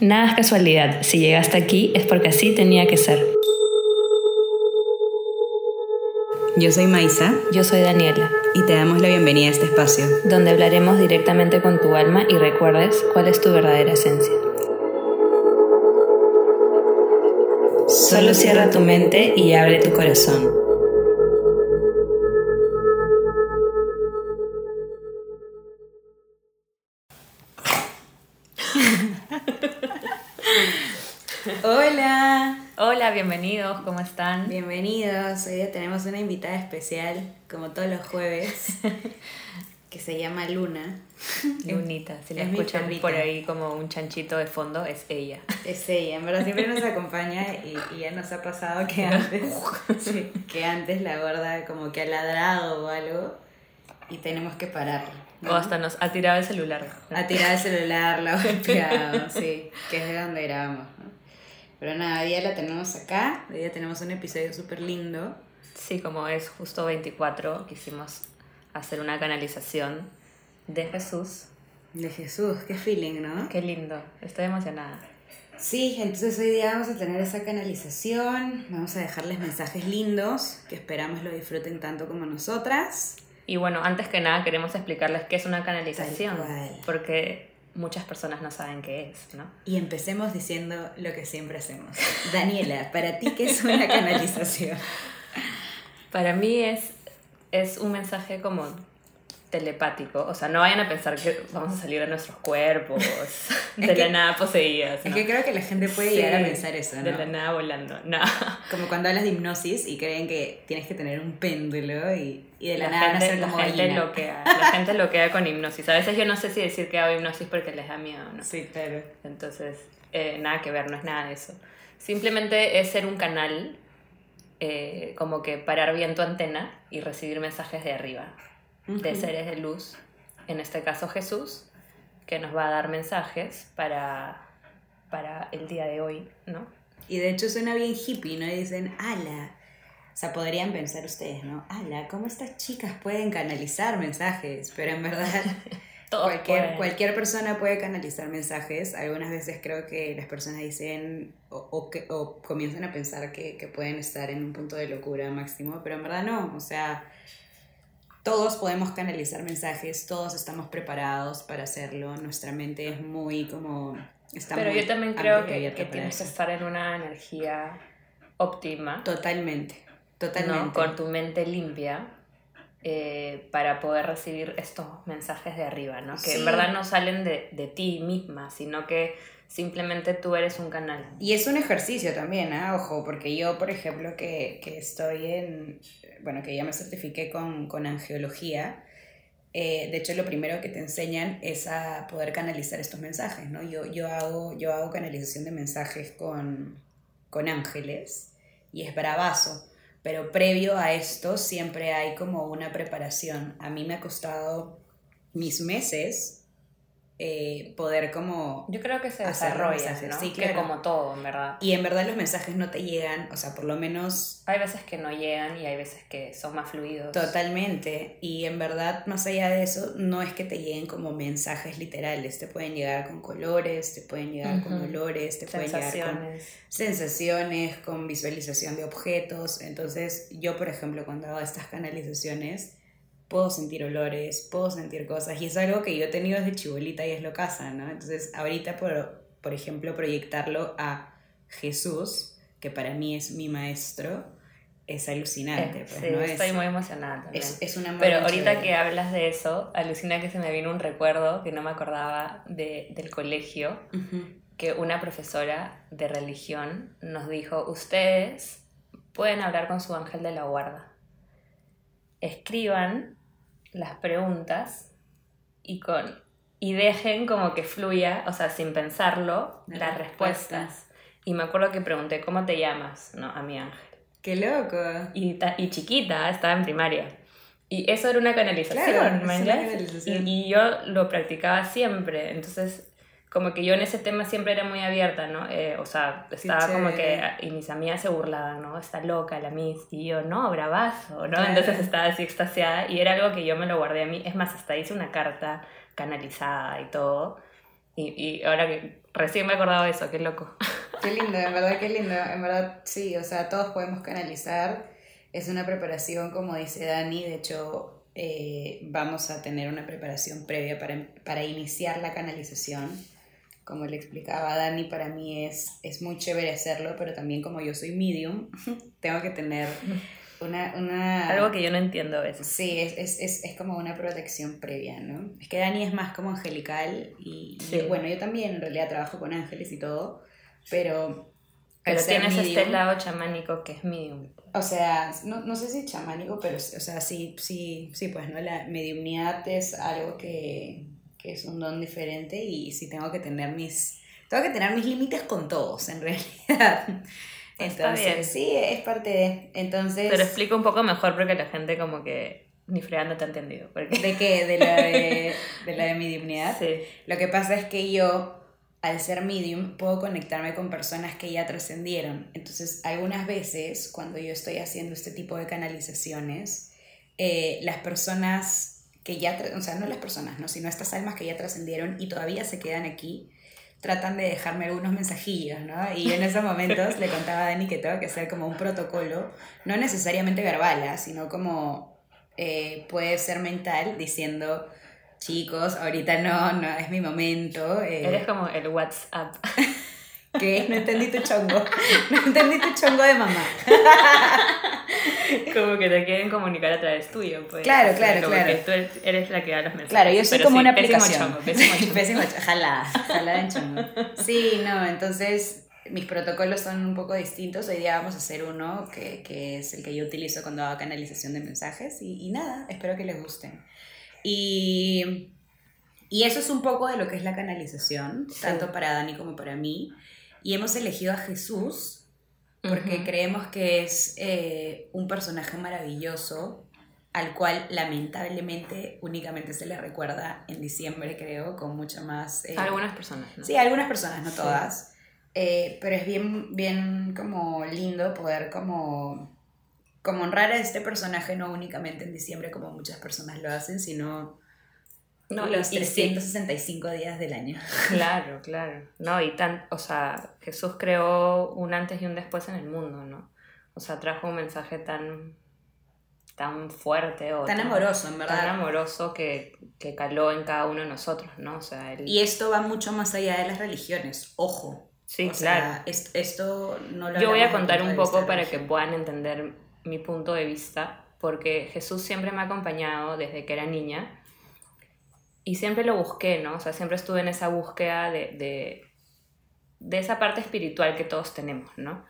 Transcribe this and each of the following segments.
Nada es casualidad, si llegaste aquí es porque así tenía que ser. Yo soy Maisa Yo soy Daniela, y te damos la bienvenida a este espacio. donde hablaremos directamente con tu alma y recuerdes cuál es tu verdadera esencia. Solo cierra tu mente y abre tu corazón. Hola, bienvenidos, ¿cómo están? bienvenidos. Hoy día tenemos una invitada especial, como todos los jueves, que se llama Luna. Lunita, si la Es escuchan por ahí como un chanchito de fondo, es ella. Es ella, en verdad siempre nos acompaña y, y ya nos ha pasado que antes, sí, que antes la gorda como que ha ladrado o algo y tenemos que pararla. ¿no? O hasta nos ha tirado el celular. Ha tirado el celular, la ha golpeado, sí, que es de donde grabamos. ¿no? Pero nada, día la tenemos acá, hoy día tenemos un episodio súper lindo. Sí, como es justo 24, quisimos hacer una canalización de Jesús. De Jesús, qué feeling, ¿no? Qué lindo, estoy emocionada. Sí, entonces hoy día vamos a tener esa canalización, vamos a dejarles mensajes lindos que esperamos lo disfruten tanto como nosotras. Y bueno, antes que nada queremos explicarles qué es una canalización, porque muchas personas no saben qué es, ¿no? Y empecemos diciendo lo que siempre hacemos. Daniela, ¿para ti qué es una canalización? Para mí es, es un mensaje como telepático, o sea, no vayan a pensar que vamos a salir de nuestros cuerpos de que- la nada poseídas. Es ¿no? que creo que la gente puede Sí, llegar a pensar eso, De la ¿no? nada volando, no. Como cuando hablas de hipnosis y creen que tienes que tener un péndulo y, y de la, la, nada gente, nacer la como gente loquea, la gente loquea con hipnosis. A veces yo no sé si decir que hago hipnosis porque les da miedo, ¿no? Sí, claro. Entonces, eh, nada que ver, no es nada de eso. Simplemente es ser un canal, eh, como que parar bien tu antena y recibir mensajes de arriba, de seres de luz, en este caso Jesús, que nos va a dar mensajes para, para el día de hoy, ¿no? Y de hecho suena bien hippie, ¿no? Y dicen, ala. O sea, podrían pensar ustedes, ¿no? Ala, ¿cómo estas chicas pueden canalizar mensajes? Pero en verdad, cualquier, pueden. cualquier persona puede canalizar mensajes. Algunas veces creo que las personas dicen o, o que, o comienzan a pensar que, que pueden estar en un punto de locura máximo, pero en verdad no. O sea, todos podemos canalizar mensajes, todos estamos preparados para hacerlo. Nuestra mente es muy como... Está Pero muy yo también creo que, tienes que estar en una energía óptima. Totalmente, totalmente. ¿no? con tu mente limpia eh, para poder recibir estos mensajes de arriba, ¿no? que Sí. en verdad no salen de, de ti misma, sino que simplemente tú eres un canal. Y es un ejercicio también, ¿ah? ojo, porque yo, por ejemplo, que, que estoy en, bueno, que ya me certifiqué con, con angiología, eh, de hecho lo primero que te enseñan es a poder canalizar estos mensajes, ¿no? Yo, yo, hago, yo hago canalización de mensajes con, con ángeles y es bravazo, pero previo a esto siempre hay como una preparación. A mí me ha costado mis meses eh, poder como Yo creo que se desarrolla, ¿no? sí, que claro. como todo, en verdad. y en verdad los mensajes no te llegan, o sea, por lo menos Hay veces que no llegan y hay veces que son más fluidos. totalmente. Y en verdad, más allá de eso, no es que te lleguen como mensajes literales. Te pueden llegar con colores, te pueden llegar con Ujú. olores, te pueden llegar con sensaciones, con visualización de objetos. Entonces, yo, por ejemplo, cuando hago estas canalizaciones, puedo sentir olores, puedo sentir cosas. Y es algo que yo he tenido desde chibolita y es lo casa, ¿no? Entonces, ahorita, por, por ejemplo, proyectarlo a Jesús, que para mí es mi maestro, es alucinante. Eh, pues, sí, ¿no? estoy es, muy emocionada también. es, es una Pero ahorita que hablas de eso, alucina que se me vino un recuerdo que no me acordaba de, del colegio, que una profesora de religión nos dijo, ustedes pueden hablar con su ángel de la guarda. Escriban las preguntas y, con, y dejen como que fluya, o sea, sin pensarlo, La las respuesta. respuestas. Y me acuerdo que pregunté, ¿cómo te llamas? No, a mi ángel. ¡Qué loco! Y, ta- y chiquita, estaba en primaria. Y eso era una canalización, Claro, ¿me una canalización. Y, y yo lo practicaba siempre. Entonces, como que yo en ese tema siempre era muy abierta, ¿no? Eh, o sea, estaba como que. Y mis amigas se burlaban, ¿no? Está loca la Miss. Y yo, no, bravazo, ¿no? Claro. Entonces estaba así extasiada. Y era algo que yo me lo guardé a mí. Es más, hasta hice una carta canalizada y todo. Y, y ahora que Recién me he acordado de eso, qué loco. Qué lindo, en verdad, qué lindo. En verdad, sí, o sea, todos podemos canalizar. Es una preparación, como dice Dani, de hecho, eh, vamos a tener una preparación previa para, para iniciar la canalización. Como le explicaba Dani, para mí es, es muy chévere hacerlo, pero también como yo soy medium, tengo que tener una, una... Algo que yo no entiendo a veces. Sí, es, es, es, es, como una protección previa, ¿no? Es que Dani es más como angelical y, y, bueno, yo también en realidad trabajo con ángeles y todo, pero... Pero tienes medium, este lado chamánico que es medium. O sea, no, no sé si chamánico, pero o sea, sí, sí, sí, pues, ¿no? La mediumnidad es algo que, que es un don diferente y sí tengo que tener mis... Tengo que tener mis límites con todos, en realidad. Entonces, sí, es parte de. Entonces. Pero explico un poco mejor porque la gente como que ni fregando te ha entendido. ¿De qué? ¿De la de, de la de mediumnidad? Sí. Lo que pasa es que yo, al ser medium, puedo conectarme con personas que ya trascendieron. Entonces, algunas veces, cuando yo estoy haciendo este tipo de canalizaciones, eh, las personas que ya, o sea, no las personas, ¿no? sino estas almas que ya trascendieron y todavía se quedan aquí, tratan de dejarme algunos mensajillos, ¿no? Y en esos momentos le contaba a Dani que tengo que hacer como un protocolo, no necesariamente verbal, ¿ah? sino como eh, puede ser mental, diciendo, chicos, ahorita no, no es mi momento. Eh, Eres como el WhatsApp. ¿Qué? No entendí tu chongo. No entendí tu chongo de mamá. como que te quieren comunicar a través tuyo, pues. Claro, claro, como claro. Que tú eres la que da los mensajes. Claro, yo soy Pero como sí, una aplicación. pésimo chongo. Pésimo chongo. Jalada, jalada en chongo. Sí, no, entonces mis protocolos son un poco distintos. Hoy día vamos a hacer uno que, que es el que yo utilizo cuando hago canalización de mensajes. Y, y nada, espero que les gusten. Y, y eso es un poco de lo que es la canalización, Sí. tanto para Dani como para mí. Y hemos elegido a Jesús porque creemos que es eh, un personaje maravilloso al cual lamentablemente únicamente se le recuerda en diciembre, creo, con mucha más... eh, algunas personas, ¿no? Sí, algunas personas, no Sí. todas. Eh, pero es bien, bien como lindo poder como, como honrar a este personaje no únicamente en diciembre como muchas personas lo hacen, sino No, los y sí. 365 días del año. Claro, claro. No, y tan, o sea, Jesús creó un antes y un después en el mundo, ¿no? O sea, trajo un mensaje tan, tan fuerte o Tan amoroso, en verdad. tan amoroso que, que caló en cada uno de nosotros, ¿no? O sea, Y esto va mucho más allá de las religiones, ojo. sí, O claro. es- esto no lo Yo voy a contar un poco para que puedan entender mi punto de vista, porque Jesús siempre me ha acompañado desde que era niña y siempre lo busqué, ¿no? O sea, siempre estuve en esa búsqueda de, de, de esa parte espiritual que todos tenemos, ¿no?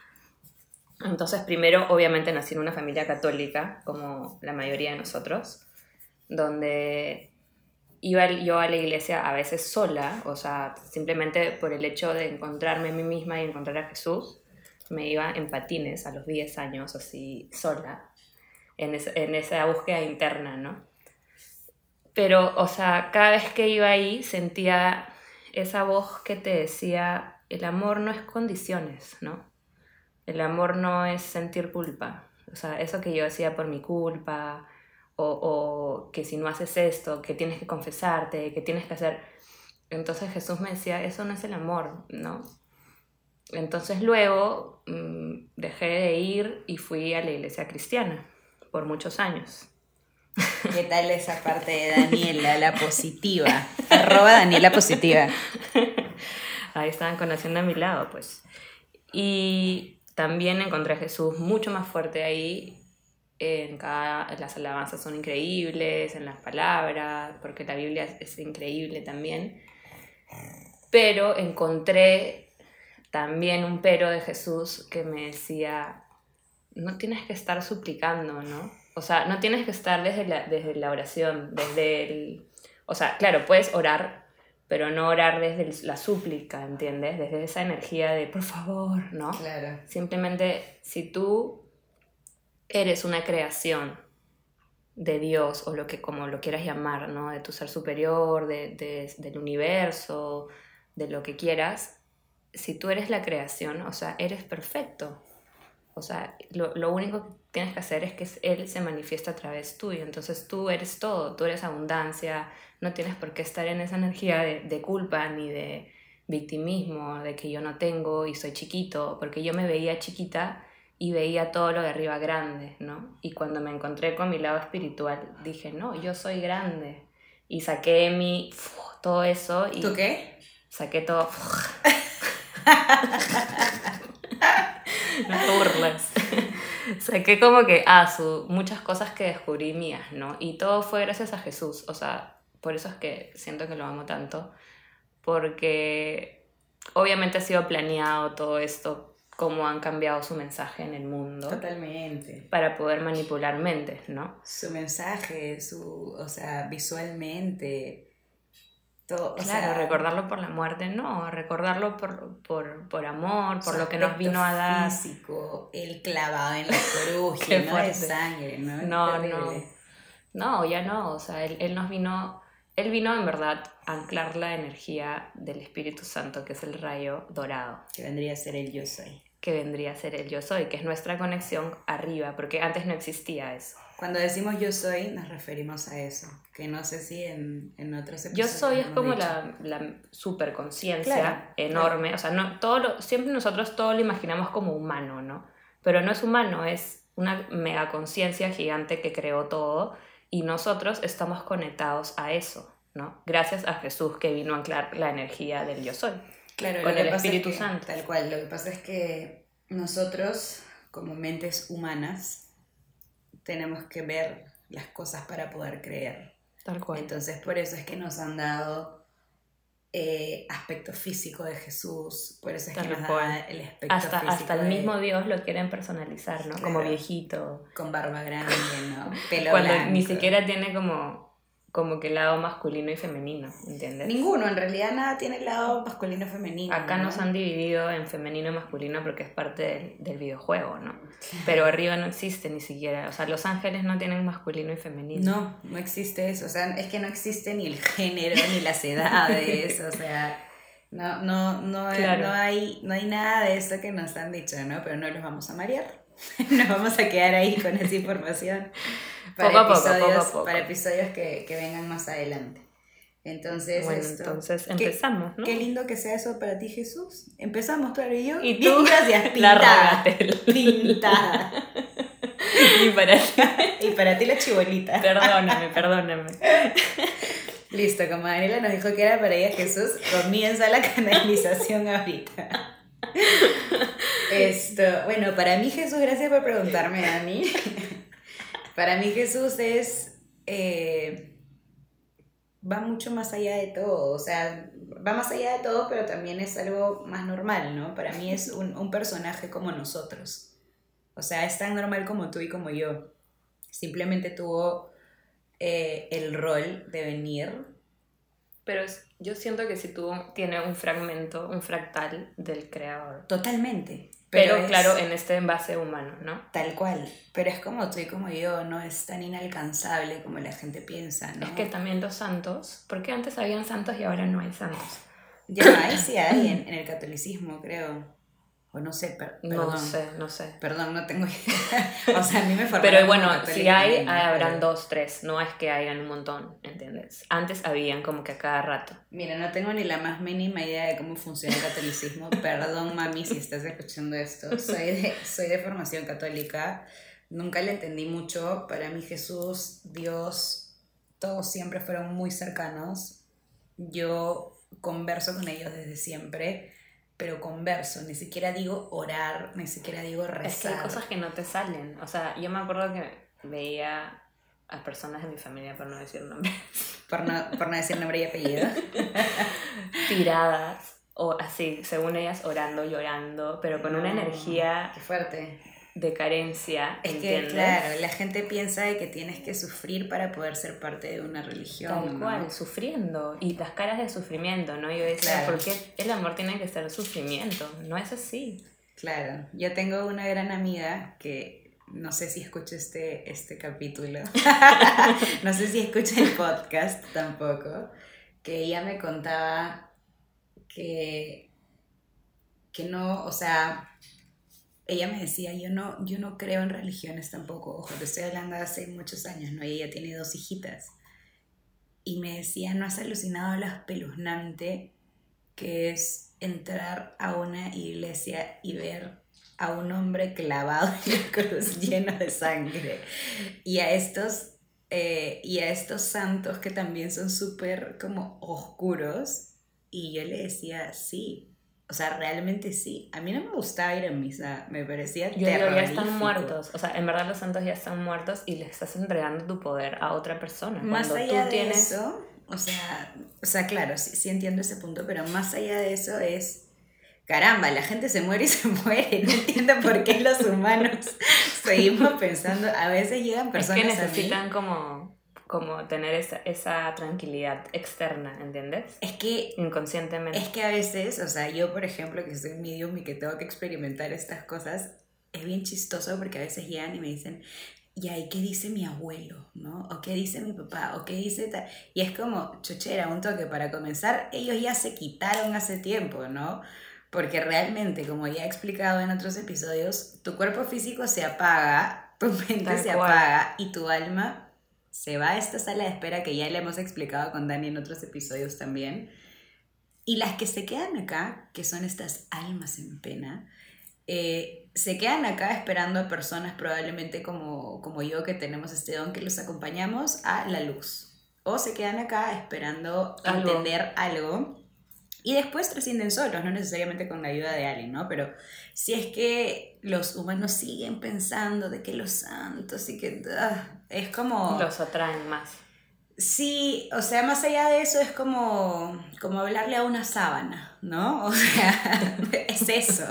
Entonces, primero, obviamente, nací en una familia católica, como la mayoría de nosotros, donde iba yo a la iglesia a veces sola, o sea, simplemente por el hecho de encontrarme a mí misma y encontrar a Jesús, me iba en patines a los 10 años, así sola, en, es- en esa búsqueda interna, ¿no? Pero, o sea, cada vez que iba ahí sentía esa voz que te decía, el amor no es condiciones, ¿no? El amor no es sentir culpa. O sea, eso que yo hacía por mi culpa, o, o que si no haces esto, que tienes que confesarte, que tienes que hacer... Entonces Jesús me decía, eso no es el amor, ¿no? Entonces luego mm, dejé de ir y fui a la iglesia cristiana por muchos años. ¿Qué tal esa parte de Daniela, la positiva? Arroba Daniela positiva. Ahí estaban conociendo a mi lado, pues. Y también encontré a Jesús mucho más fuerte ahí. En cada, las alabanzas son increíbles, en las palabras, porque la Biblia es, es increíble también. Pero encontré también un pero de Jesús que me decía, no tienes que estar suplicando, ¿no? O sea, no tienes que estar desde la, desde la oración, desde el... O sea, claro, puedes orar, pero no orar desde el- la súplica, ¿entiendes? Desde esa energía de, por favor, ¿no? Claro. Simplemente, si tú eres una creación de Dios, o lo que como lo quieras llamar, ¿no? De tu ser superior, de, de- del universo, de lo que quieras, si tú eres la creación, o sea, eres perfecto. O sea, lo, lo único que tienes que hacer es que Él se manifiesta a través tuyo. Entonces tú eres todo, tú eres abundancia, no tienes por qué estar en esa energía de, de culpa ni de, victimismo, de que yo no tengo y soy chiquito, porque yo me veía chiquita y veía todo lo de arriba grande, ¿no? Y cuando me encontré con mi lado espiritual, dije, no, yo soy grande. Y saqué mi, todo eso. Y ¿Tú qué? Saqué todo. no te burles. Saqué como que, ah, su, muchas cosas que descubrí mías, ¿no? Y todo fue gracias a Jesús. O sea, por eso es que siento que lo amo tanto. Porque obviamente ha sido planeado todo esto, cómo han cambiado su mensaje en el mundo. Totalmente. Para poder manipular mentes, ¿no? Su mensaje, su, o sea, visualmente. Todo, o claro, sea, recordarlo por la muerte, no, recordarlo por, por, por amor, por lo que nos vino a dar. físico, el clavado en la de fuerte. sangre, ¿no? No, no. No, ya no, o sea, él, él nos vino, él vino en verdad a anclar la energía del Espíritu Santo, que es el rayo dorado, Que vendría a ser el yo soy. que vendría a ser el yo soy, que es nuestra conexión arriba, porque antes no existía eso. Cuando decimos yo soy, nos referimos a eso. Que no sé si en, en otros Yo episodios soy es como dicho. la, la superconciencia Claro, enorme, o sea, no, todo lo, siempre nosotros todo lo imaginamos como humano, ¿no? Pero no es humano, es una mega conciencia gigante que creó todo y nosotros estamos conectados a eso, ¿no? Gracias a Jesús que vino a anclar la energía del yo soy. Claro, con el pasa es Espíritu que- Santo. Tal cual, lo que pasa es que nosotros, como mentes humanas, tenemos que ver las cosas para poder creer. Tal cual. Entonces, por eso es que nos han dado eh, aspecto físico de Jesús, por eso es que nos cual. da el aspecto hasta, físico hasta el de- mismo Dios lo quieren personalizar, ¿no? Como viejito. con barba grande, ¿no? Pelo Cuando blanco. ni siquiera tiene como, como que lado masculino y femenino, ¿entiendes? Ninguno, en realidad nada tiene el lado masculino femenino. Acá ¿no? nos han dividido en femenino y masculino porque es parte del, del videojuego, ¿no? Pero arriba no existe ni siquiera. O sea, los ángeles no tienen masculino y femenino. No, no existe eso. O sea, es que no existe ni el género, ni las edades. O sea, no, no, no, Claro. no, hay, no hay nada de eso que nos han dicho, ¿no? Pero no los vamos a marear. Nos vamos a quedar ahí con esa información para Poco episodios, poco a poco. Para episodios que, que vengan más adelante. Entonces, Bueno, esto- entonces qué- empezamos, ¿no? Qué lindo que sea eso para ti, Jesús. Empezamos, claro, y yo. Y Bien, tú, gracias, la pintada. rogatel. Pintada. y para ti, Y para ti la chibolita. perdóname, perdóname. Listo, como Daniela nos dijo que era para ella Jesús, comienza la canalización ahorita. Esto, bueno, para mí Jesús, gracias por preguntarme, Dani. Para mí Jesús es, eh, va mucho más allá de todo, o sea, va más allá de todo, pero también es algo más normal, ¿no? Para mí es un, un personaje como nosotros. O sea, es tan normal como tú y como yo. Simplemente tuvo eh, el rol de venir Pero yo siento que si tú tiene un fragmento, un fractal del creador. totalmente. Pero, es claro, en este envase humano, ¿no? Tal cual. Pero es como tú y como yo, no es tan inalcanzable como la gente piensa, ¿no? Es que también los santos, porque antes habían santos y ahora no hay santos. Ya hay, sí hay en, en el catolicismo, creo. O no sé, per- No sé, no sé. Perdón, no tengo idea. o sea, a mí me Pero bueno, si hay, habrán Pero- dos, tres. No es que hayan un montón, ¿entiendes? Antes habían como que a cada rato. Mira, no tengo ni la más mínima idea de cómo funciona el catolicismo. Perdón, mami, si estás escuchando esto. Soy de, soy de formación católica. Nunca le entendí mucho. Para mí Jesús, Dios, todos siempre fueron muy cercanos. Yo converso con ellos desde siempre, pero converso. Ni siquiera digo orar, ni siquiera digo Es que rezar. hay cosas que no te salen. O sea, yo me acuerdo que veía a personas de mi familia, por no decir nombres, Por, no, por no decir nombre y apellido. tiradas, o así, según ellas, orando, llorando, pero con una energía Qué fuerte. De carencia, Es que, claro, la gente piensa de que tienes que sufrir para poder ser parte de una religión. Tal ¿no? cual, sufriendo. Y las caras de sufrimiento, ¿no? Yo decía, Claro. ¿por qué el amor tiene que ser sufrimiento? No es así. Claro, yo tengo una gran amiga que no sé si escucha este, este capítulo, no sé si escucha el podcast tampoco, que ella me contaba que, que no, o sea, ella me decía, yo no, yo no creo en religiones tampoco, ojo, te estoy hablando de hace muchos años, ¿no? Y ella tiene dos hijitas. Y me decía, ¿no has alucinado lo espeluznante que es entrar a una iglesia y ver a un hombre clavado en la cruz lleno de sangre y a estos eh, y a estos santos que también son súper como oscuros y yo le decía sí o sea, realmente sí. A mí no me gustaba ir a misa, me parecía Yo digo, ya están muertos. O sea, en verdad los santos ya están muertos y les estás entregando tu poder a otra persona. Más allá de eso, o sea, o sea, claro, sí, sí entiendo ese punto, pero más allá de eso es caramba, la gente se muere y se muere. No entiendo por qué los humanos seguimos pensando. A veces llegan personas. Es que necesitan como, como tener esa, esa, tranquilidad externa, ¿entiendes? Es que. Inconscientemente. Es que a veces, o sea, yo, por ejemplo, que soy medium y que tengo que experimentar estas cosas, es bien chistoso porque a veces llegan y me dicen. ¿Y ahí qué dice mi abuelo? ¿No? ¿O qué dice mi papá? ¿O qué dice tal? Y es como, chochera, un toque para comenzar, ellos ya se quitaron hace tiempo, ¿no? Porque realmente, como ya he explicado en otros episodios, tu cuerpo físico se apaga, tu mente se apaga y tu alma se va a esta sala de espera que ya le hemos explicado con Dani en otros episodios también. Y las que se quedan acá, que son estas almas en pena, eh, se quedan acá esperando a personas probablemente como, como yo que tenemos este don que los acompañamos a la luz. O se quedan acá esperando entender algo y después trascienden solos, no necesariamente con la ayuda de alguien, ¿no? Pero si es que los humanos siguen pensando de que los santos y que ah, es como... Los atraen más. Sí, o sea, más allá de eso es como, como hablarle a una sábana, ¿no? O sea, es eso,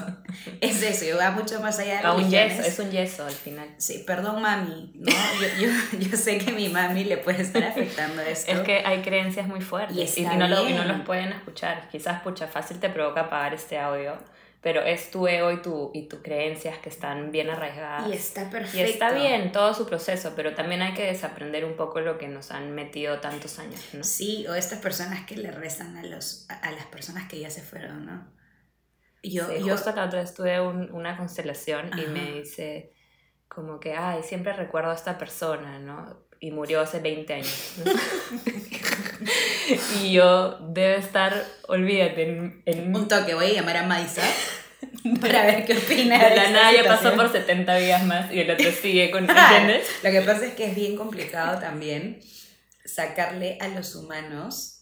es eso, y va mucho más allá de a un yeso, es un yeso al final. Sí, perdón mami, ¿no? Yo, yo, yo, sé que mi mami le puede estar afectando esto. Es que hay creencias muy fuertes y, no, lo, y no los pueden escuchar. Quizás, pucha, fácil te provoca apagar este audio pero es tu ego y tu, y tus creencias que están bien arraigadas. Y está perfecto. Y está bien todo su proceso, pero también hay que desaprender un poco lo que nos han metido tantos años, ¿no? Sí, o estas personas que le rezan a, los, a, las personas que ya se fueron, ¿no? Yo, sí, yo... Justo la otra vez tuve una constelación y me dice como que, ay, siempre recuerdo a esta persona, ¿no? Y murió hace 20 años. ¿no? y yo debe estar, olvídate, en, Un toque, voy a llamar a Maisa para ver qué opina. De la nada ya pasó por 70 días más y el otro sigue con, ¿entiendes? Lo que pasa es que es bien complicado también sacarle a los humanos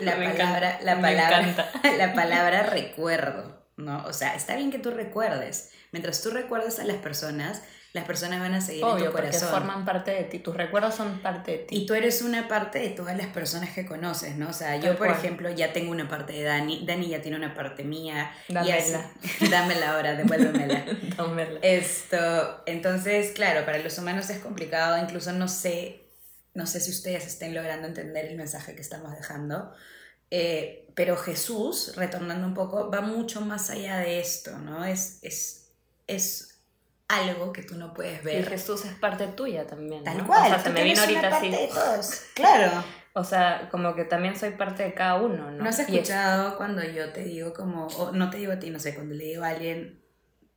la palabra, la palabra, la palabra recuerdo, ¿no? O sea, está bien que tú recuerdes. Mientras tú recuerdes a las personas, las personas van a seguir en tu corazón. Porque forman parte de ti, tus recuerdos son parte de ti. Y tú eres una parte de todas las personas que conoces, ¿no? O sea, yo, por ejemplo, ya tengo una parte de Dani, Dani ya tiene una parte mía. Dámela. dámela ahora, devuélvemela. Dámela. Esto, entonces, claro, para los humanos es complicado, incluso no sé, no sé si ustedes estén logrando entender el mensaje que estamos dejando. Eh, pero Jesús, retornando un poco, va mucho más allá de esto, ¿no? Es, es, es algo que tú no puedes ver. Y Jesús es parte tuya también. Tal cual. O sea, se me vino ahorita así. De todos. Claro. O sea, como que también soy parte de cada uno, ¿no? ¿No has escuchado cuando yo te digo como, o no te digo a ti, no sé, cuando le digo a alguien,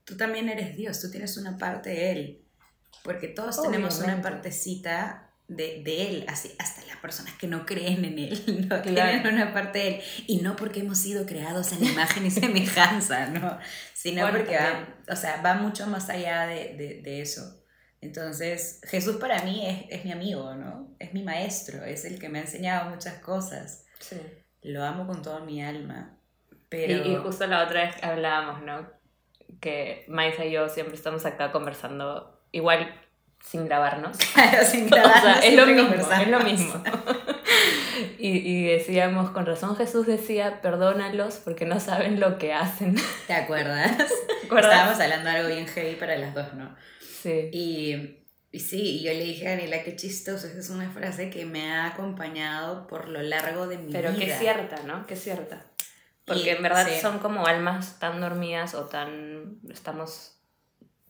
tú también eres Dios, tú tienes una parte de Él? Porque todos tenemos una partecita de, de, él, así, hasta las personas que no creen en él, no tienen una parte de él. Y no porque hemos sido creados en imagen y semejanza, ¿no? Sino porque va, o sea, va mucho más allá de, de, de eso. Entonces, Jesús para mí es, es, mi amigo, ¿no? Es mi maestro, es el que me ha enseñado muchas cosas. Sí. Lo amo con toda mi alma. Pero... Y, y justo la otra vez hablábamos, ¿no? Que Maisa y yo siempre estamos acá conversando. Igual sin grabarnos. Claro, sin grabarnos. es, lo mismo, es lo mismo. y, y, decíamos, con razón Jesús decía, perdónalos porque no saben lo que hacen. ¿Te acuerdas? Estábamos hablando de algo bien heavy para las dos, ¿no? Sí. Y, y sí, yo le dije a Daniela, qué chistoso, esa es una frase que me ha acompañado por lo largo de mi Pero vida. Pero que cierta, ¿no? Que cierta. Porque y, en verdad sí. son como almas tan dormidas o tan... estamos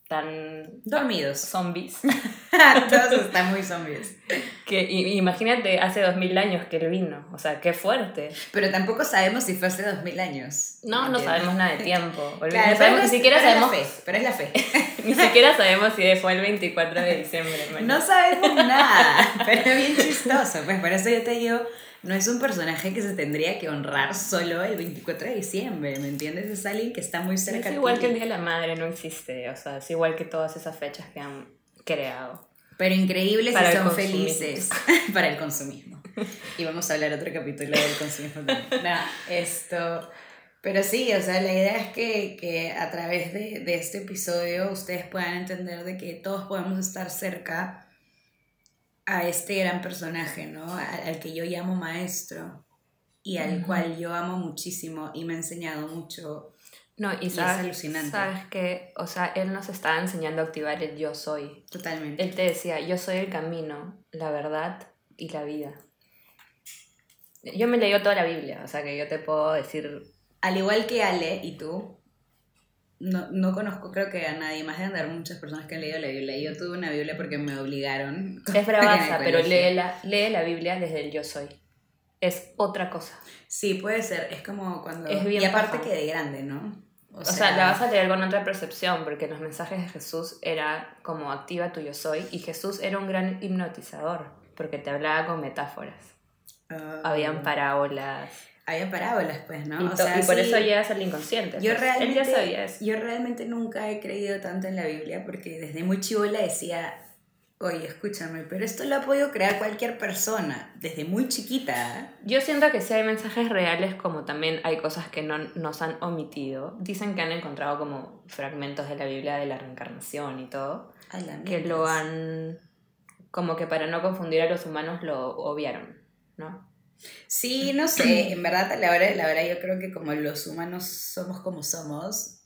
tan dormidos. Zombies. Todos están muy zombies. Que imagínate hace dos mil años que él vino, o sea, qué fuerte. Pero tampoco sabemos si fue hace dos mil años. No, no sabemos nada de tiempo. Claro, no sabemos, ni siquiera pero sabemos. Es la fe, pero es la fe. ni siquiera sabemos si fue el 24 de diciembre. No sabemos nada, pero es bien chistoso. Pues por eso yo te digo, no es un personaje que se tendría que honrar solo el 24 de diciembre, ¿me entiendes? Es alguien que está muy cerca Es igual que el Día de la Madre, no existe, o sea, es igual que todas esas fechas que han creado. Pero increíble si son felices para el consumismo. Y vamos a hablar otro capítulo del consumismo también. Nada, esto... Pero sí, o sea, la idea es que, que a través de, de, este episodio ustedes puedan entender de que todos podemos estar cerca a este gran personaje, ¿no? Al, que yo llamo maestro y al cual yo amo muchísimo y me ha enseñado mucho. No, y, sabes, es alucinante. Sabes que, o sea, él nos estaba enseñando a activar el yo soy. Totalmente. Él te decía, yo soy el camino, la verdad y la vida. Yo me leí toda la Biblia, o sea que yo te puedo decir al igual que Ale y tú, no, no, conozco creo que a nadie más de andar muchas personas que han leído la Biblia. Yo tuve una Biblia porque me obligaron. Es bravaza, pero lee la, lee la Biblia desde el yo soy. Es otra cosa. Sí, puede ser. Es como cuando... Es bien y aparte que de grande, ¿no? O, sea, la vas a leer con otra percepción, porque los mensajes de Jesús era como activa tu yo soy, y Jesús era un gran hipnotizador, porque te hablaba con metáforas. Ah. Habían parábolas había parábolas, pues, ¿no? Y, o sea, y por eso llegas al inconsciente. Yo, pues. realmente, Él ya sabía eso. yo realmente nunca he creído tanto en la Biblia porque desde muy chivola decía, oye, escúchame, pero esto lo ha podido crear cualquier persona, desde muy chiquita. Yo siento que sí hay mensajes reales, como también hay cosas que no nos han omitido. Dicen que han encontrado como fragmentos de la Biblia de la reencarnación y todo, que lo han, como que para no confundir a los humanos lo obviaron, ¿no? Sí, no sé, en verdad, la verdad, la verdad yo creo que como los humanos somos como somos,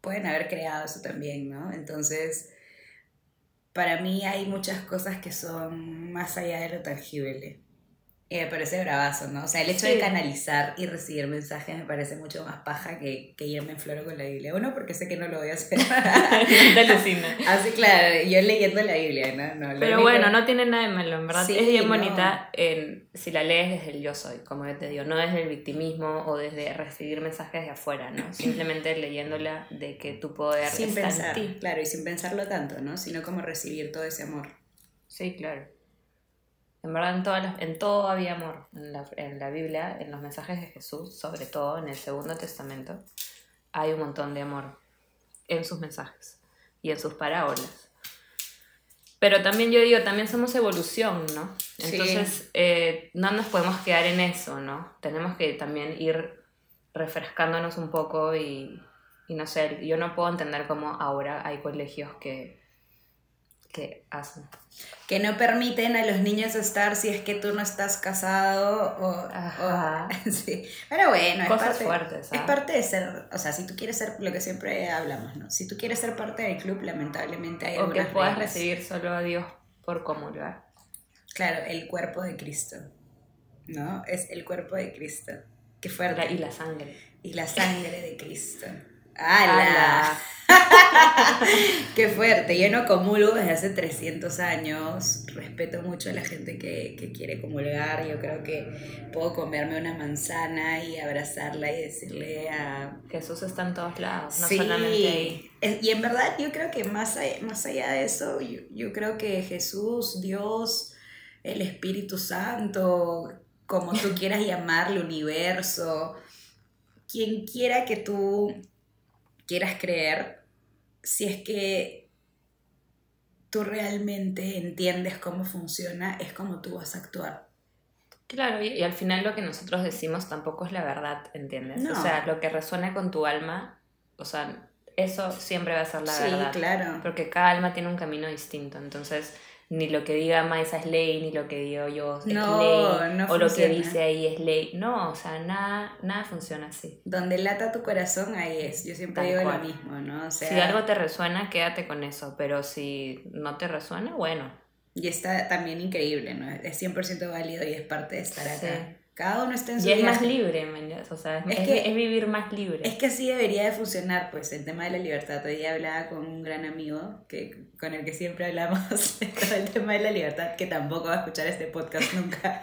pueden haber creado eso también, ¿no? Entonces, para mí hay muchas cosas que son más allá de lo tangible. Me parece bravazo, ¿no? O sea, el hecho de canalizar y recibir mensajes me parece mucho más paja que, que irme en floro con la Biblia. Uno, porque sé que no lo voy a hacer. Te alucina. Así, claro, yo leyendo la Biblia, ¿no? no Pero bueno, no tiene nada de malo, en verdad. es bien bonita en, si la lees desde el yo soy, como te digo, no desde el victimismo o desde recibir mensajes de afuera, ¿no? Simplemente leyéndola de que tu poder sin pensar, Claro, y sin pensarlo tanto, ¿no? Sino como recibir todo ese amor. Sí, claro. En verdad, en, todas en todo había amor. En la, en la Biblia, en los mensajes de Jesús, sobre todo en el Segundo Testamento, hay un montón de amor en sus mensajes y en sus parábolas. Pero también yo digo, también somos evolución, ¿no? Entonces, eh, no nos podemos quedar en eso, ¿no? Tenemos que también ir refrescándonos un poco y, y no sé, yo no puedo entender cómo ahora hay colegios que que hacen. Que no permiten a los niños estar si es que tú no estás casado o... sí. Pero bueno, Cosas es parte, fuertes. Es parte de ser, o sea, si tú quieres ser lo que siempre hablamos, ¿no? Si tú quieres ser parte del club, lamentablemente hay O que puedas recibir solo a Dios por comulgar. Claro, el cuerpo de Cristo, ¿no? Es el cuerpo de Cristo. Qué fuerte. y la sangre. Y la sangre de Cristo. ¡Hala! Qué fuerte. Yo no comulgo desde hace 300 años. Respeto mucho a la gente que, que, quiere comulgar. Yo creo que puedo comerme una manzana y abrazarla y decirle a... Jesús está en todos lados, no solamente ahí. Y en verdad yo creo que más allá, más allá de eso, yo, yo creo que Jesús, Dios, el Espíritu Santo, como tú quieras llamarle, universo, quien quiera que tú quieras creer, si es que tú realmente entiendes cómo funciona, es como tú vas a actuar. Claro, y, al final lo que nosotros decimos tampoco es la verdad, ¿entiendes? O sea, lo que resuena con tu alma, o sea, eso siempre va a ser la verdad. Sí, claro. Porque cada alma tiene un camino distinto, entonces ni lo que diga Maisa es ley, ni lo que digo yo es no, ley, no o lo que dice ahí es ley. No, o sea, nada, nada funciona así. Donde lata tu corazón, ahí es. Yo siempre digo lo mismo, ¿no? O sea, si algo te resuena, quédate con eso, pero si no te resuena, bueno. Y está también increíble, ¿no? Es 100% válido y es parte de estar acá. Cada uno está en su Y es más libre, O sea, es, que, es vivir más libre. Es que así debería de funcionar, pues, el tema de la libertad. Hoy día hablaba con un gran amigo que, con el que siempre hablamos del tema de la libertad, que tampoco va a escuchar este podcast nunca.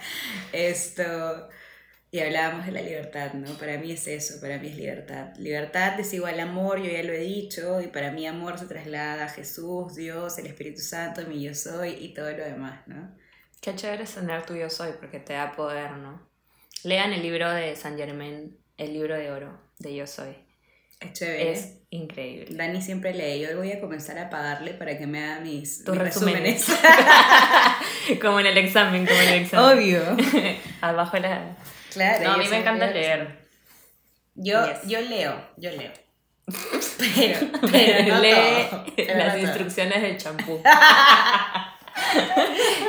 Esto... Y hablábamos de la libertad, ¿no? Para mí es eso, para mí es libertad. Libertad es igual amor, yo ya lo he dicho, y para mí amor se traslada a Jesús, Dios, el Espíritu Santo, mi yo soy y todo lo demás, ¿no? Qué chévere es tener tu yo soy, porque te da poder, ¿no? Lean el libro de San Germain, el libro de oro de Yo Soy. Es chévere. Es increíble. Dani siempre lee. Yo voy a comenzar a pagarle para que me haga mis, Tus mis resúmenes. resúmenes. como en el examen, como en el examen. Obvio. Abajo la... Claro. No, a mí me encanta leer. Yo, Yes. yo leo, yo leo. Pero, pero no Lee todo, pero las no instrucciones del champú.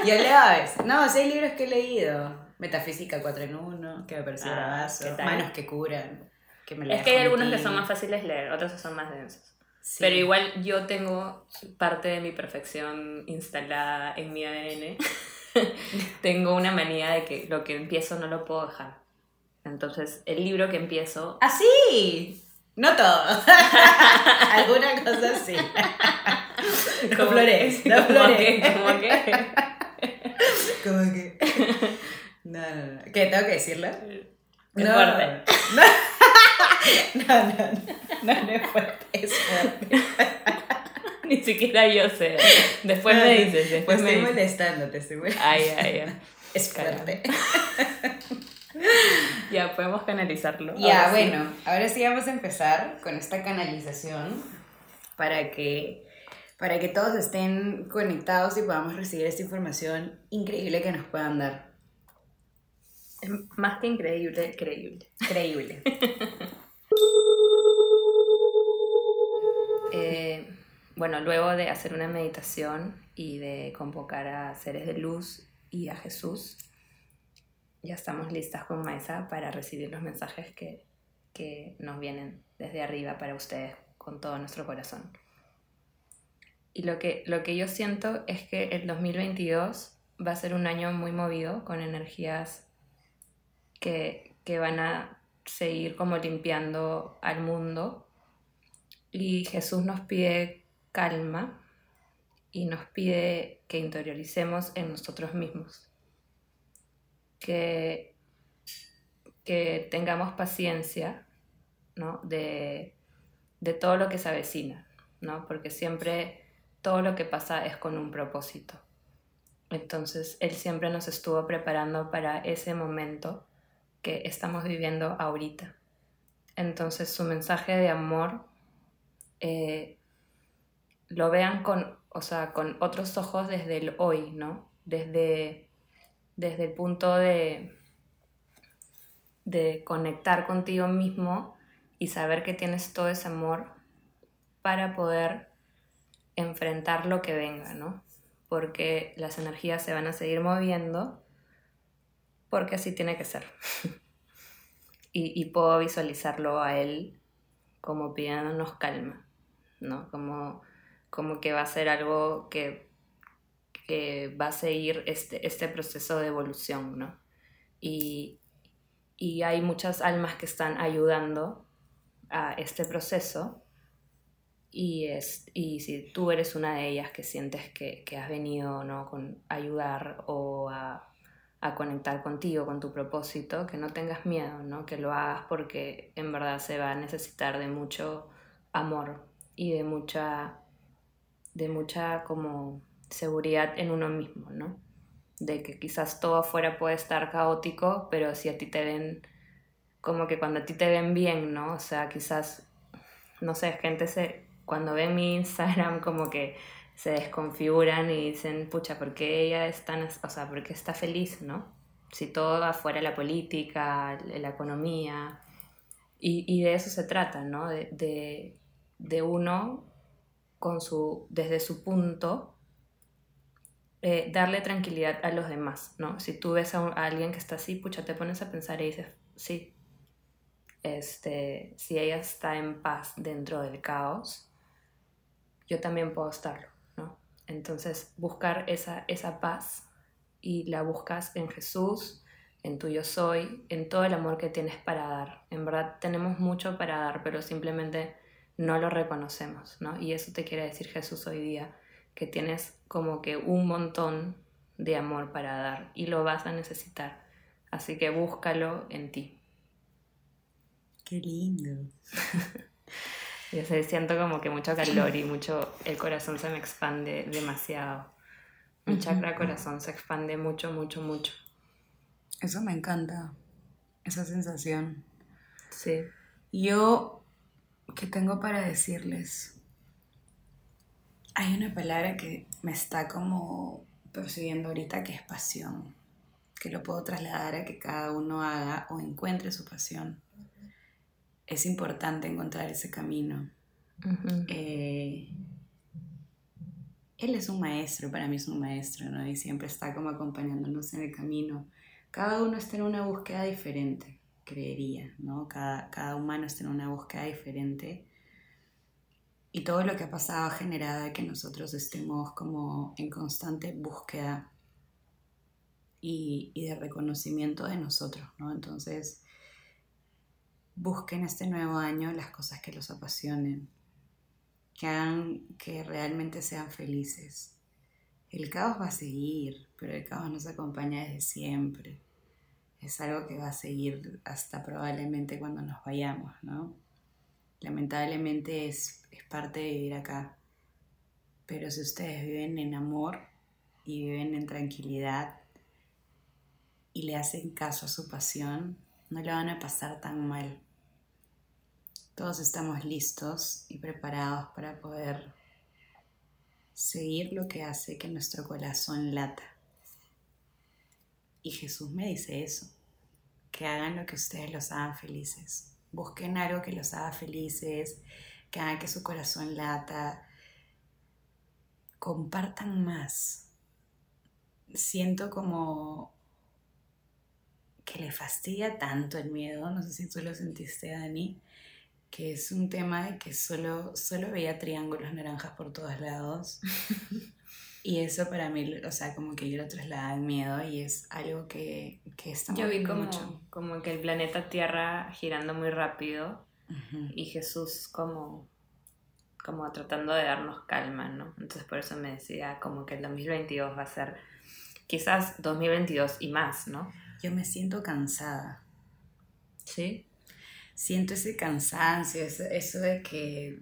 Yo leo a veces. No, hay libros que he leído. Metafísica 4 en 1, que me pareció Ah, bravazo. Manos que curan. Que me Es que hay algunos que son más fáciles de leer, otros que son más densos. Sí. Pero igual yo tengo parte de mi perfección instalada en mi ADN. tengo una manía de que lo que empiezo no lo puedo dejar. Entonces, el libro que empiezo... ¡Ah, sí! No todo. Alguna cosa sí. No como- flores, no como flores. que- como que- Como que. No, no, no. ¿Qué? ¿Tengo que decirlo? Es no. fuerte. No. No, no, no. No, no es fuerte. Es fuerte. Ni siquiera yo sé. Después me dices, después te me estoy dices. molestando, te estoy molestando. Ay, ay, ay. Es fuerte. Ya, podemos canalizarlo. Ya, Ahora sí. bueno, ahora sí vamos a empezar con esta canalización para que, para que todos estén conectados y podamos recibir esta información increíble que nos puedan dar. Es más que increíble, creíble. Increíble. Eh, bueno, luego de hacer una meditación y de convocar a seres de luz y a Jesús, ya estamos listas con Maisa para recibir los mensajes que, que nos vienen desde arriba para ustedes con todo nuestro corazón. Y lo que, lo que yo siento es que el 2022 va a ser un año muy movido con energías que, que van a seguir como limpiando al mundo y Jesús nos pide calma y nos pide que interioricemos en nosotros mismos, que, que tengamos paciencia ¿no? de, de todo lo que se avecina, ¿no? porque siempre todo lo que pasa es con un propósito. Entonces Él siempre nos estuvo preparando para ese momento que estamos viviendo ahorita. Entonces su mensaje de amor eh, lo vean con, o sea, con otros ojos desde el hoy, ¿no? Desde, desde el punto de, de conectar contigo mismo y saber que tienes todo ese amor para poder enfrentar lo que venga, ¿no? Porque las energías se van a seguir moviendo, porque así tiene que ser. y, y puedo visualizarlo a él como pidiéndonos calma, ¿no? Como, como que va a ser algo que, que va a seguir este, este proceso de evolución, ¿no? Y, y hay muchas almas que están ayudando a este proceso y, es, y si tú eres una de ellas que sientes que, que has venido ¿no? con ayudar o a, a conectar contigo, con tu propósito, que no tengas miedo, ¿no? que lo hagas porque en verdad se va a necesitar de mucho amor y de mucha, de mucha como seguridad en uno mismo, ¿no? De que quizás todo afuera puede estar caótico, pero si a ti te ven, como que cuando a ti te ven bien, ¿no? O sea, quizás, no sé, gente se, cuando ven mi Instagram como que se desconfiguran y dicen, pucha, ¿por qué ella es o sea, por está feliz, ¿no? Si todo afuera la política, la economía, y, y de eso se trata, ¿no? De, de, uno con su, desde su punto, eh, darle tranquilidad a los demás, ¿no? Si tú ves a, a alguien que está así, pucha, te pones a pensar y dices, sí, este, si ella está en paz dentro del caos, yo también puedo estarlo. Entonces, buscar esa, esa paz y la buscas en Jesús, en tu yo soy, en todo el amor que tienes para dar. En verdad tenemos mucho para dar, pero simplemente no lo reconocemos, ¿no? Y eso te quiere decir Jesús hoy día, que tienes como que un montón de amor para dar y lo vas a necesitar. Así que búscalo en ti. Qué lindo. Yo sé, siento como que mucho calor y mucho, el corazón se me expande demasiado. Mi Ujú. chakra corazón se expande mucho, mucho, mucho. Eso me encanta. esa sensación. Sí. Yo, ¿qué tengo para decirles? Hay una palabra que me está como persiguiendo ahorita que es pasión, que lo puedo trasladar a que cada uno haga o encuentre su pasión. Es importante encontrar ese camino. Eh, él es un maestro, para mí es un maestro, ¿no? Y siempre está como acompañándonos en el camino. Cada uno está en una búsqueda diferente, creería, ¿no? Cada, cada humano está en una búsqueda diferente. Y todo lo que ha pasado ha generado que nosotros estemos como en constante búsqueda y, y de reconocimiento de nosotros, ¿no? Entonces, busquen este nuevo año las cosas que los apasionen, que hagan que realmente sean felices. El caos va a seguir, pero el caos nos acompaña desde siempre. Es algo que va a seguir hasta probablemente cuando nos vayamos, ¿no? Lamentablemente es, parte de vivir acá. Pero si ustedes viven en amor y viven en tranquilidad y le hacen caso a su pasión, no le van a pasar tan mal. Todos estamos listos y preparados para poder seguir lo que hace que nuestro corazón lata. Y Jesús me dice eso, que hagan lo que ustedes los hagan felices. Busquen algo que los haga felices, que haga que su corazón lata. Compartan más. Siento como que le fastidia tanto el miedo, no sé si tú lo sentiste, Dani, que es un tema de que solo, solo veía triángulos naranjas por todos lados. y eso para mí, o sea, como que yo lo trasladaba el miedo y es algo que, que está Yo vi como, como que el planeta Tierra girando muy rápido y Jesús como, como tratando de darnos calma, ¿no? Entonces por eso me decía como que el 2022 va a ser quizás 2022 y más, ¿no? Yo me siento cansada. ¿Sí? Siento ese cansancio, eso, de que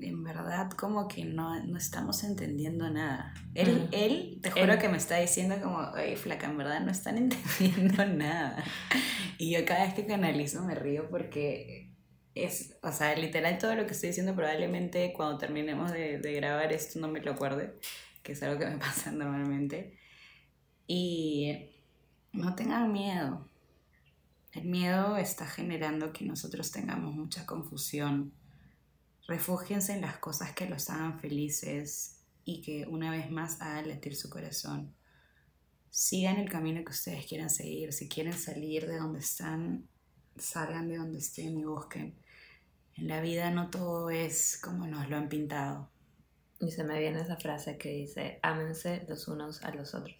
en verdad como que no, estamos entendiendo nada. Él, él te juro que me está diciendo como, ay, flaca, en verdad no están entendiendo nada. Y yo cada vez que canalizo me río porque es, o sea, literal todo lo que estoy diciendo probablemente cuando terminemos de, de grabar esto no me lo acuerde, que es algo que me pasa normalmente. Y no tengan miedo, el miedo está generando que nosotros tengamos mucha confusión. Refúgiense en las cosas que los hagan felices y que una vez más hagan latir su corazón. Sigan el camino que ustedes quieran seguir. Si quieren salir de donde están, salgan de donde estén y busquen. En la vida no todo es como nos lo han pintado. Y se me viene esa frase que dice, ámense los unos a los otros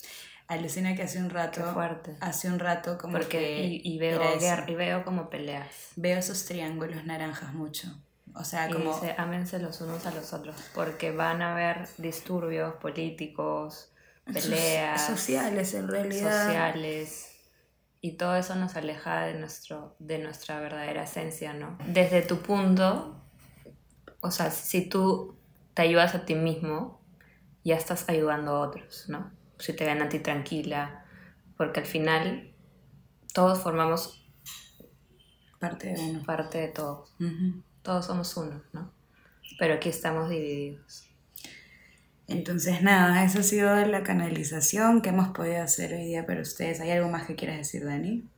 alucina que hace un rato. fuerte. Hace un rato como que. Y, veo guerra, y veo como peleas. Veo esos triángulos naranjas mucho. O sea, y como. Dice, ámense los unos a los otros. Porque van a haber disturbios políticos, peleas. Sociales, en realidad. Sociales. Y todo eso nos aleja de, nuestro, de nuestra verdadera esencia, ¿no? Desde tu punto, o sea, si tú te ayudas a ti mismo, ya estás ayudando a otros, ¿no? Si te ven a ti tranquila, porque al final todos formamos parte de uno. Parte de todos. Todos somos uno, ¿no? Pero aquí estamos divididos. Entonces, nada, esa ha sido la canalización que hemos podido hacer hoy día para ustedes. ¿Hay algo más que quieras decir, Dani?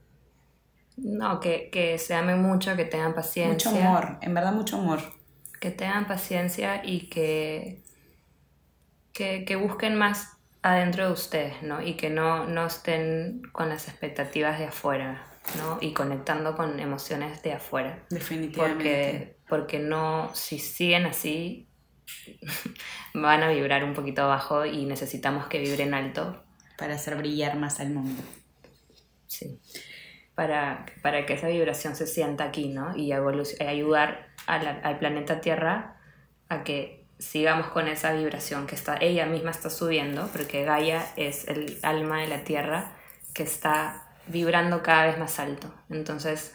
No, que, que se amen mucho, que tengan paciencia. Mucho amor, en verdad mucho amor. Que tengan paciencia y que, que, que busquen más adentro de ustedes, ¿no? Y que no, no estén con las expectativas de afuera, ¿no? Y conectando con emociones de afuera. Definitivamente. Porque, porque no, si siguen así, van a vibrar un poquito abajo y necesitamos que vibren alto. Para hacer brillar más al mundo. Sí. Para, para que esa vibración se sienta aquí, ¿no? Y ayudar al planeta Tierra a que sigamos con esa vibración que está, ella misma está subiendo, porque Gaia es el alma de la Tierra que está vibrando cada vez más alto. Entonces,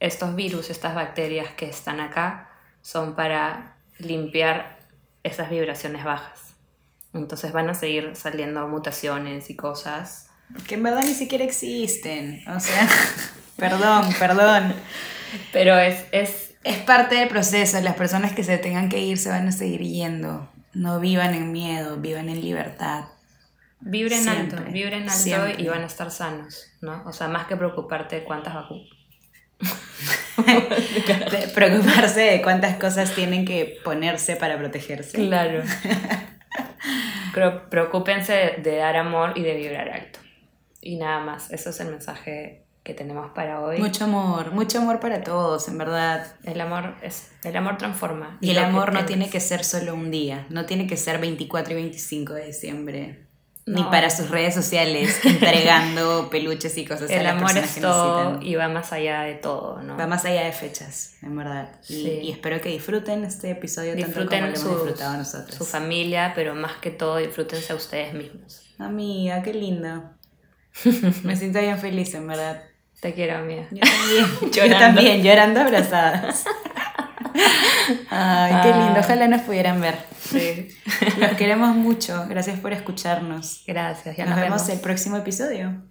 estos virus, estas bacterias que están acá, son para limpiar esas vibraciones bajas. Entonces van a seguir saliendo mutaciones y cosas. Que en verdad ni siquiera existen. O sea. perdón, perdón. Pero es, es... Es parte del proceso. Las personas que se tengan que ir se van a seguir yendo. No vivan en miedo, vivan en libertad. Vibren Siempre, alto, vibren alto siempre. y van a estar sanos, ¿no? O sea, más que preocuparte de cuántas vacunas. De preocuparse de cuántas cosas tienen que ponerse para protegerse. Claro. Pero preocúpense de, de dar amor y de vibrar alto. Y nada más, eso es el mensaje que tenemos para hoy. Mucho amor, mucho amor para todos, en verdad. El amor es el amor transforma. Y el lo amor no tiene que ser solo un día, no tiene que ser 24 y 25 de diciembre. Ni No. para sus redes sociales, entregando peluches y cosas a el las amor es que todo necesitan. y va más allá de todo, ¿no? Va más allá de fechas, en verdad. Y, Sí. y espero que disfruten este episodio tanto como lo Disfruten hemos sus- disfrutado nosotros. su familia, pero más que todo disfrútense a ustedes mismos. Amiga, qué lindo. Me siento bien feliz, en verdad. Te quiero, amiga. Yo también. Yo Llorando. también, llorando abrazadas. Ay, qué lindo. Ah. Ojalá nos pudieran ver. Sí. Los queremos mucho. Gracias por escucharnos. Gracias, ya nos, nos, vemos vemos. el próximo episodio.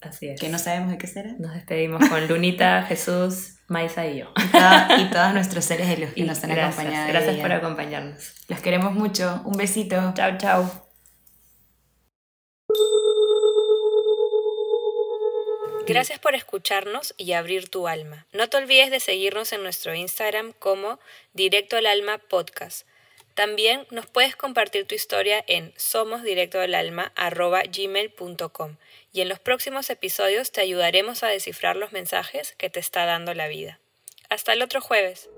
Así es. Que no sabemos de qué será. Nos despedimos con Lunita, Jesús, Maisa y yo. Y, toda- y todos nuestros seres de luz que Y nos han gracias, acompañado. gracias por acompañarnos. Los queremos mucho. Un besito. Chao, chao. Gracias por escucharnos y abrir tu alma. No te olvides de seguirnos en nuestro Instagram como Directo al Alma Podcast. También nos puedes compartir tu historia en somosdirectoalalma.gmail.com y en los próximos episodios te ayudaremos a descifrar los mensajes que te está dando la vida. Hasta el otro jueves.